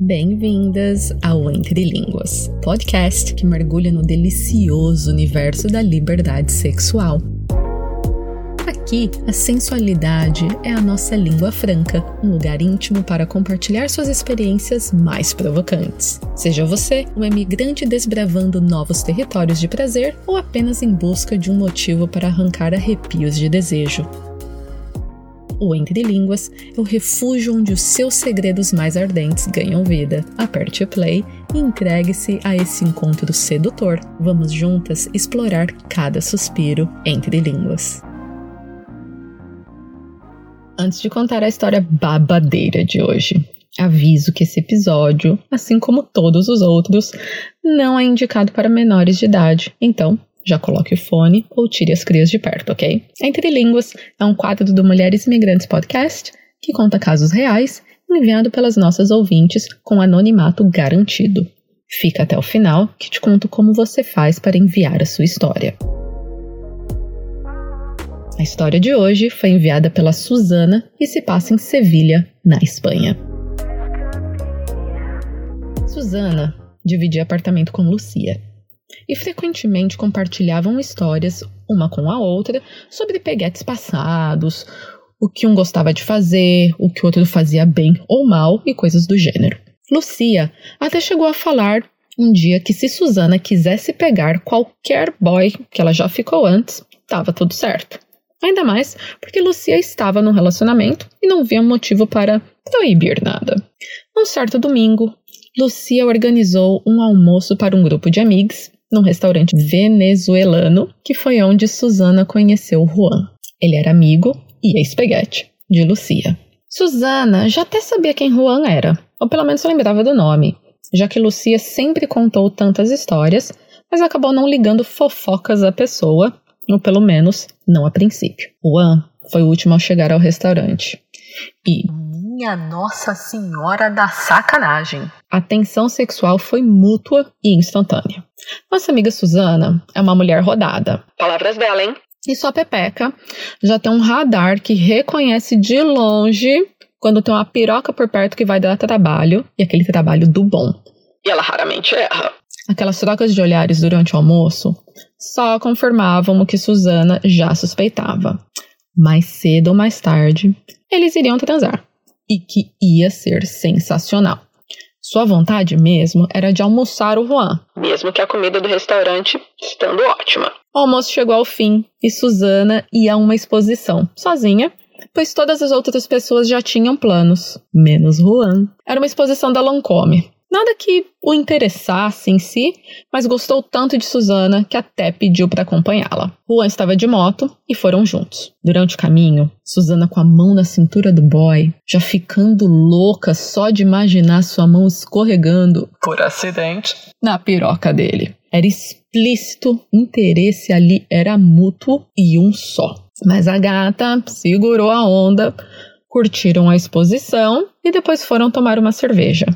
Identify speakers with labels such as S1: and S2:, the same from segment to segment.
S1: Bem-vindas ao Entre Línguas, podcast que mergulha no delicioso universo da liberdade sexual. Aqui, a sensualidade é a nossa língua franca, um lugar íntimo para compartilhar suas experiências mais provocantes. Seja você um imigrante desbravando novos territórios de prazer ou apenas em busca de um motivo para arrancar arrepios de desejo o Entre Línguas é o refúgio onde os seus segredos mais ardentes ganham vida. Aperte play e entregue-se a esse encontro sedutor. Vamos juntas explorar cada suspiro entre línguas. Antes de contar a história babadeira de hoje, aviso que esse episódio, assim como todos os outros, não é indicado para menores de idade. Então, já coloque o fone ou tire as crias de perto, ok? Entre Línguas é um quadro do Mulheres Imigrantes Podcast que conta casos reais enviado pelas nossas ouvintes com anonimato garantido. Fica até o final que te conto como você faz para enviar a sua história. A história de hoje foi enviada pela Susana e se passa em Sevilha, na Espanha. Susana dividia apartamento com Lucia e frequentemente compartilhavam histórias, uma com a outra, sobre peguetes passados, o que um gostava de fazer, o que o outro fazia bem ou mal e coisas do gênero. Lucia até chegou a falar um dia que se Susana quisesse pegar qualquer boy que ela já ficou antes, estava tudo certo. Ainda mais porque Lucia estava num relacionamento e não via motivo para proibir nada. Um certo domingo, Lucia organizou um almoço para um grupo de amigos num restaurante venezuelano, que foi onde Susana conheceu Juan. Ele era amigo e ex-peguete de Lucia. Susana já até sabia quem Juan era, ou pelo menos lembrava do nome, já que Lucia sempre contou tantas histórias, mas acabou não ligando fofocas à pessoa, ou pelo menos não a princípio. Juan foi o último a chegar ao restaurante. E minha Nossa Senhora da Sacanagem. A tensão sexual foi mútua e instantânea. Nossa amiga Suzana é uma mulher rodada. Palavras dela, hein? E sua pepeca já tem um radar que reconhece de longe quando tem uma piroca por perto que vai dar trabalho, e aquele trabalho do bom. E ela raramente erra. Aquelas trocas de olhares durante o almoço só confirmavam o que Suzana já suspeitava. Mais cedo ou mais tarde, eles iriam transar e que ia ser sensacional. Sua vontade mesmo era de almoçar o Juan, mesmo que a comida do restaurante estando ótima. O almoço chegou ao fim e Susana ia a uma exposição, sozinha, pois todas as outras pessoas já tinham planos, menos Juan. Era uma exposição da Lancôme, Nada que o interessasse em si, mas gostou tanto de Susana que até pediu para acompanhá-la. Juan estava de moto e foram juntos. Durante o caminho, Susana com a mão na cintura do boy, já ficando louca só de imaginar sua mão escorregando, por acidente, na piroca dele. Era explícito, interesse ali era mútuo e um só. Mas a gata segurou a onda, curtiram a exposição e depois foram tomar uma cerveja.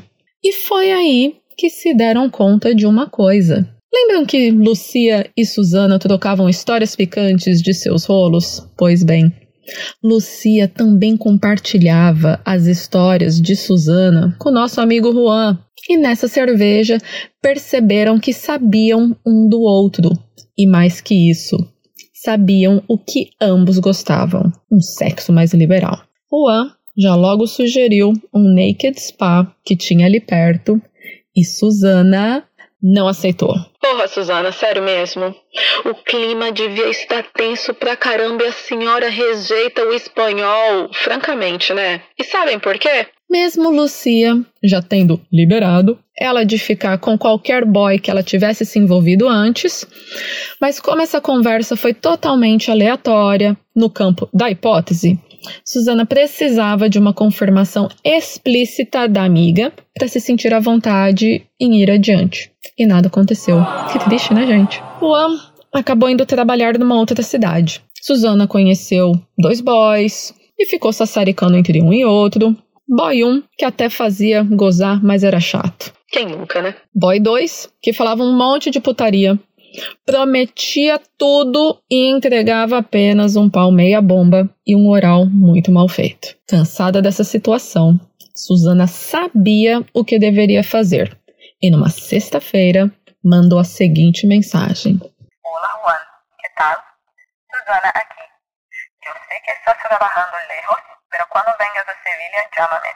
S1: E foi aí que se deram conta de uma coisa. Lembram que Lucia e Susana trocavam histórias picantes de seus rolos? Pois bem, Lucia também compartilhava as histórias de Susana com nosso amigo Juan. E nessa cerveja perceberam que sabiam um do outro. E mais que isso, sabiam o que ambos gostavam: um sexo mais liberal. Juan já logo sugeriu um naked spa que tinha ali perto e Susana não aceitou. Porra, Susana, sério mesmo? O clima devia estar tenso pra caramba e a senhora rejeita o espanhol. Francamente, né? E sabem por quê? Mesmo Lucia já tendo liberado ela de ficar com qualquer boy que ela tivesse se envolvido antes, mas como essa conversa foi totalmente aleatória, no campo da hipótese, Susana precisava de uma confirmação explícita da amiga para se sentir à vontade em ir adiante. E nada aconteceu. Que triste, né, gente? Am acabou indo trabalhar numa outra cidade. Susana conheceu dois boys e ficou sassaricando entre um e outro. Boy 1, que até fazia gozar, mas era chato. Quem nunca, né? Boy 2, que falava um monte de putaria, prometia tudo e entregava apenas um pau meia bomba e um oral muito mal feito. Cansada dessa situação, Suzana sabia o que deveria fazer e, numa sexta-feira, mandou a seguinte mensagem:
S2: Olá, Juan. Que tal? Susana aqui. Eu sei que estás trabalhando lejos, pero quando vengas a Sevilla, llámame.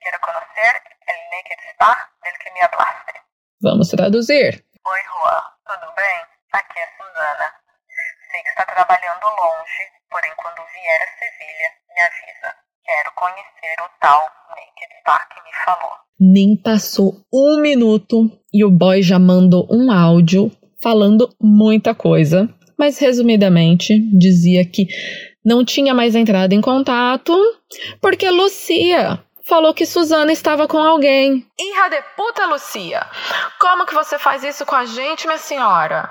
S2: Quero conhecer o naked spa del que me hablaste.
S1: Vamos traduzir.
S2: Oi, Juan. Tudo bem? Aqui é Susana. Sei que está trabalhando longe, porém quando vier a Sevilha, me avisa. Quero conhecer o tal naked spa que me falou.
S1: Nem passou um minuto e o boy já mandou um áudio falando muita coisa, mas resumidamente dizia que não tinha mais entrado em contato porque Lucia falou que Suzana estava com alguém.
S3: Irra de puta, Lucia! Como que você faz isso com a gente, minha senhora?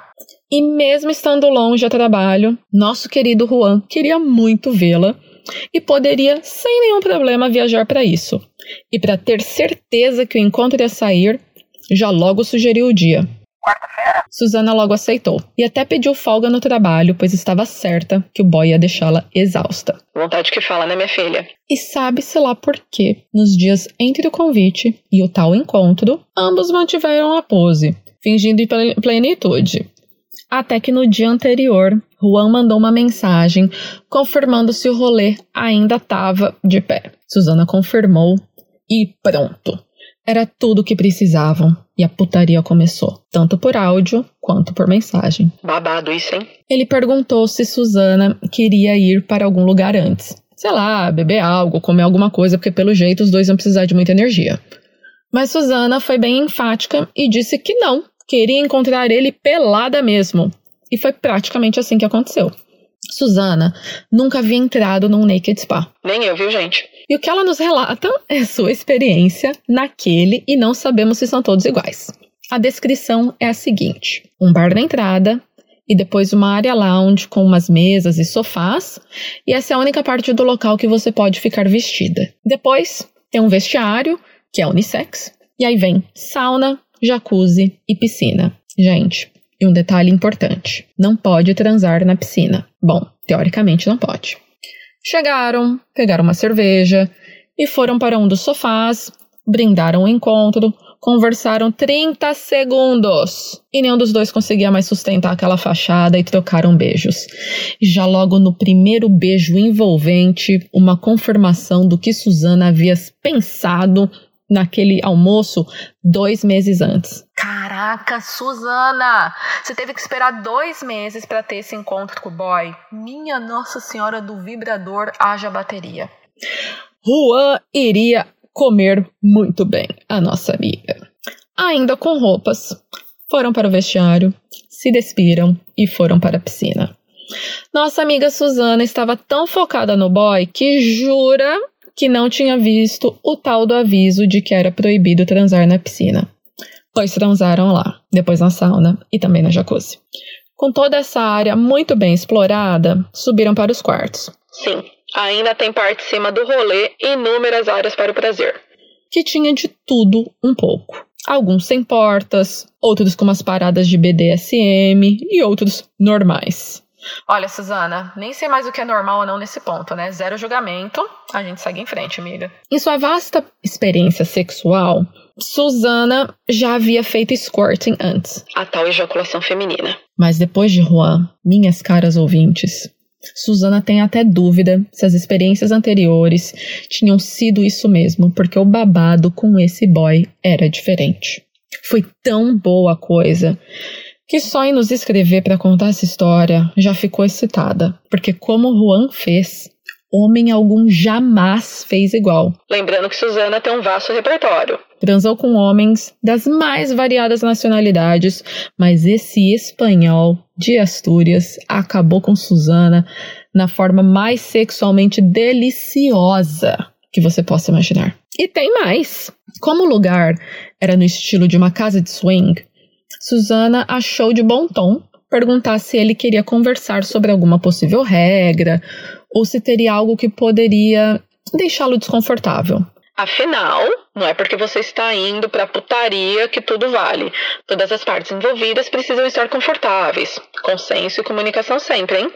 S1: E mesmo estando longe a trabalho, nosso querido Juan queria muito vê-la e poderia, sem nenhum problema, viajar para isso. E para ter certeza que o encontro ia sair, já logo sugeriu o dia.
S2: Quarta-feira?
S1: Suzana logo aceitou e até pediu folga no trabalho, pois estava certa que o boy ia deixá-la exausta.
S2: Vontade que fala, né, minha filha?
S1: E sabe-se lá por quê. Nos dias entre o convite e o tal encontro, ambos mantiveram a pose, fingindo plenitude. Até que no dia anterior, Juan mandou uma mensagem confirmando se o rolê ainda estava de pé. Suzana confirmou e pronto. Era tudo o que precisavam e a putaria começou, tanto por áudio quanto por mensagem.
S2: Babado isso, hein?
S1: Ele perguntou se Suzana queria ir para algum lugar antes. Sei lá, beber algo, comer alguma coisa, porque pelo jeito os dois vão precisar de muita energia. Mas Suzana foi bem enfática e disse que não, queria encontrar ele pelada mesmo. E foi praticamente assim que aconteceu. Suzana nunca havia entrado num naked spa.
S2: Nem eu, viu, gente?
S1: E o que ela nos relata é sua experiência naquele e não sabemos se são todos iguais. A descrição é a seguinte: um bar na entrada e depois uma área lounge com umas mesas e sofás, e essa é a única parte do local que você pode ficar vestida. Depois tem um vestiário, que é unissex, e aí vem sauna, jacuzzi e piscina. Gente, e um detalhe importante: não pode transar na piscina. Bom, teoricamente não pode. Chegaram, pegaram uma cerveja e foram para um dos sofás, brindaram o encontro, conversaram 30 segundos e nenhum dos dois conseguia mais sustentar aquela fachada e trocaram beijos. Já logo no primeiro beijo envolvente, uma confirmação do que Suzana havia pensado naquele almoço dois meses antes.
S3: Caraca, Suzana! Você teve que esperar dois meses para ter esse encontro com o boy? Minha Nossa Senhora do Vibrador, haja bateria.
S1: Juan iria comer muito bem, a nossa amiga. Ainda com roupas, foram para o vestiário, se despiram e foram para a piscina. Nossa amiga Suzana estava tão focada no boy que jura que não tinha visto o tal do aviso de que era proibido transar na piscina. Pois transaram lá, depois na sauna e também na jacuzzi. Com toda essa área muito bem explorada, subiram para os quartos.
S2: Sim, ainda tem parte de cima do rolê e inúmeras áreas para o prazer.
S1: Que tinha de tudo um pouco. Alguns sem portas, outros com umas paradas de BDSM e outros normais.
S3: Olha, Suzana, nem sei mais o que é normal ou não nesse ponto, né? Zero julgamento, a gente segue em frente, amiga.
S1: Em sua vasta experiência sexual, Suzana já havia feito squirting antes.
S2: A tal ejaculação feminina.
S1: Mas depois de Juan, minhas caras ouvintes, Suzana tem até dúvida se as experiências anteriores tinham sido isso mesmo, porque o babado com esse boy era diferente. Foi tão boa a coisa que só em nos escrever para contar essa história já ficou excitada, porque como Juan fez, homem algum jamais fez igual.
S2: Lembrando que Suzana tem um vasto repertório.
S1: Transou com homens das mais variadas nacionalidades, mas esse espanhol de Astúrias acabou com Suzana na forma mais sexualmente deliciosa que você possa imaginar. E tem mais. Como o lugar era no estilo de uma casa de swing, Susana achou de bom tom perguntar se ele queria conversar sobre alguma possível regra ou se teria algo que poderia deixá-lo desconfortável.
S2: Afinal, não é porque você está indo para putaria que tudo vale. Todas as partes envolvidas precisam estar confortáveis. Consenso e comunicação sempre, hein?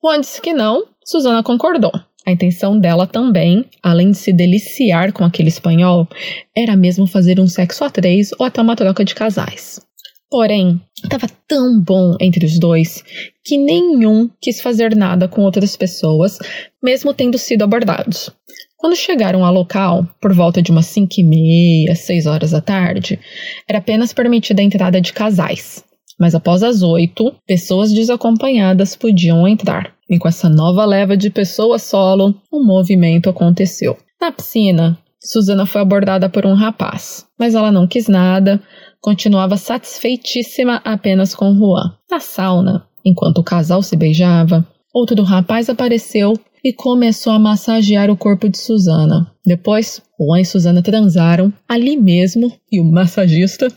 S1: Juan disse que não, Susana concordou. A intenção dela também, além de se deliciar com aquele espanhol, era mesmo fazer um sexo a três ou até uma troca de casais. Porém, estava tão bom entre os dois que nenhum quis fazer nada com outras pessoas, mesmo tendo sido abordados. Quando chegaram ao local, por volta de umas 5 e meia, 6 horas da tarde, era apenas permitida a entrada de casais. Mas após as 8, pessoas desacompanhadas podiam entrar. E com essa nova leva de pessoas solo, um movimento aconteceu. Na piscina, Susana foi abordada por um rapaz, mas ela não quis nada, continuava satisfeitíssima apenas com Juan. Na sauna, enquanto o casal se beijava, outro rapaz apareceu e começou a massagear o corpo de Susana. Depois, Juan e Susana transaram ali mesmo e o massagista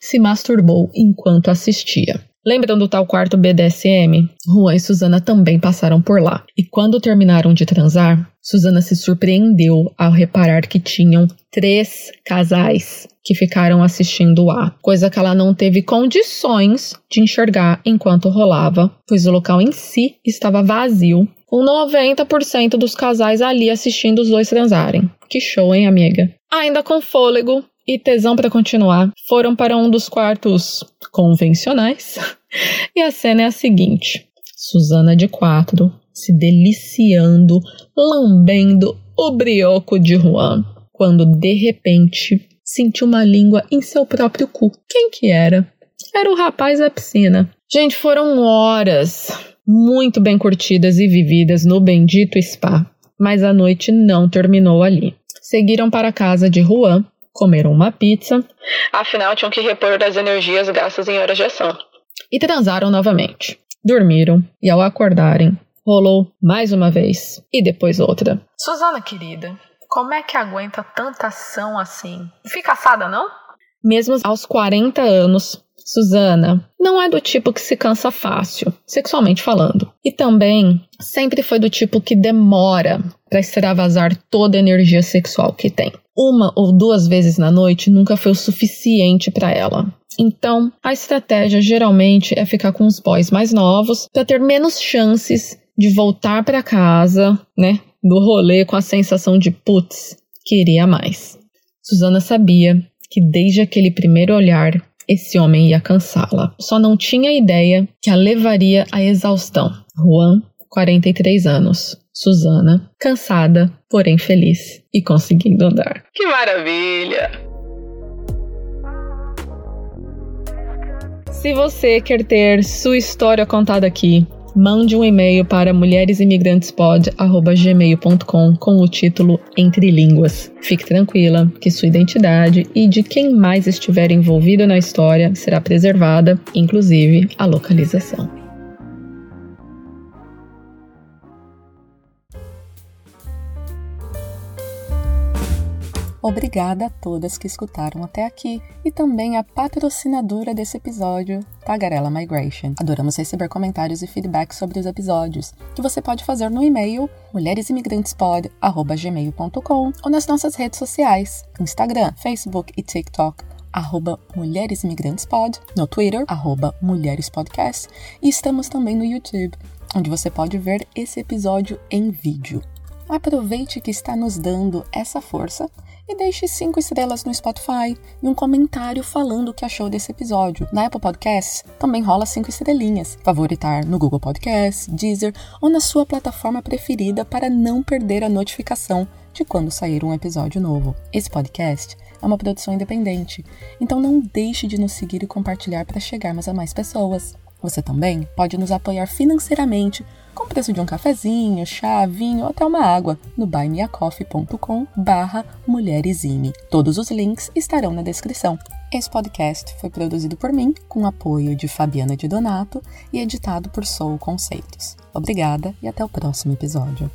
S1: se masturbou enquanto assistia. Lembram do tal quarto BDSM? Juan e Susana também passaram por lá. E quando terminaram de transar, Susana se surpreendeu ao reparar que tinham três casais que ficaram assistindo o coisa que ela não teve condições de enxergar enquanto rolava, pois o local em si estava vazio, com 90% dos casais ali assistindo os dois transarem. Que show, hein, amiga? Ainda com fôlego, e tesão para continuar, foram para um dos quartos convencionais. e a cena é a seguinte: Susana de quatro se deliciando, lambendo o brioco de Juan, quando de repente sentiu uma língua em seu próprio cu. Quem que era? Era o rapaz da piscina. Gente, foram horas muito bem curtidas e vividas no bendito spa, mas a noite não terminou ali. Seguiram para a casa de Juan, comeram uma pizza, afinal tinham que repor as energias gastas em horas de ação. E transaram novamente. Dormiram e ao acordarem, rolou mais uma vez e depois outra.
S3: Suzana querida, como é que aguenta tanta ação assim? Fica assada, não?
S1: Mesmo aos 40 anos, Susana não é do tipo que se cansa fácil, sexualmente falando. E também sempre foi do tipo que demora para extravasar toda a energia sexual que tem. Uma ou duas vezes na noite nunca foi o suficiente para ela. Então, a estratégia geralmente é ficar com os boys mais novos para ter menos chances de voltar para casa, né, do rolê com a sensação de putz, queria mais. Susana sabia que desde aquele primeiro olhar esse homem ia cansá-la. Só não tinha ideia que a levaria à exaustão. Juan, 43 anos. Susana, cansada, porém feliz e conseguindo andar.
S3: Que maravilha!
S1: Se você quer ter sua história contada aqui, mande um e-mail para mulheresimigrantespod.gmail.com com o título Entre Línguas. Fique tranquila que sua identidade e de quem mais estiver envolvido na história será preservada, inclusive a localização. Obrigada a todas que escutaram até aqui e também a patrocinadora desse episódio, Tagarela Migration. Adoramos receber comentários e feedback sobre os episódios, que você pode fazer no e-mail mulheresimigrantespod.gmail.com ou nas nossas redes sociais, Instagram, Facebook e TikTok, arroba Mulheres Imigrantes Pod, no Twitter, arroba Mulheres Podcast, e estamos também no YouTube, onde você pode ver esse episódio em vídeo. Aproveite que está nos dando essa força e deixe cinco estrelas no Spotify e um comentário falando o que achou desse episódio. Na Apple Podcasts também rola cinco estrelinhas. Favoritar no Google Podcasts, Deezer ou na sua plataforma preferida para não perder a notificação de quando sair um episódio novo. Esse podcast é uma produção independente, então não deixe de nos seguir e compartilhar para chegarmos a mais pessoas. Você também pode nos apoiar financeiramente com preço de um cafezinho, chá, vinho ou até uma água no buymeacoffee.com barra mulheresime. Todos os links estarão na descrição. Esse podcast foi produzido por mim, com apoio de Fabiana de Donato e editado por Soul Conceitos. Obrigada e até o próximo episódio.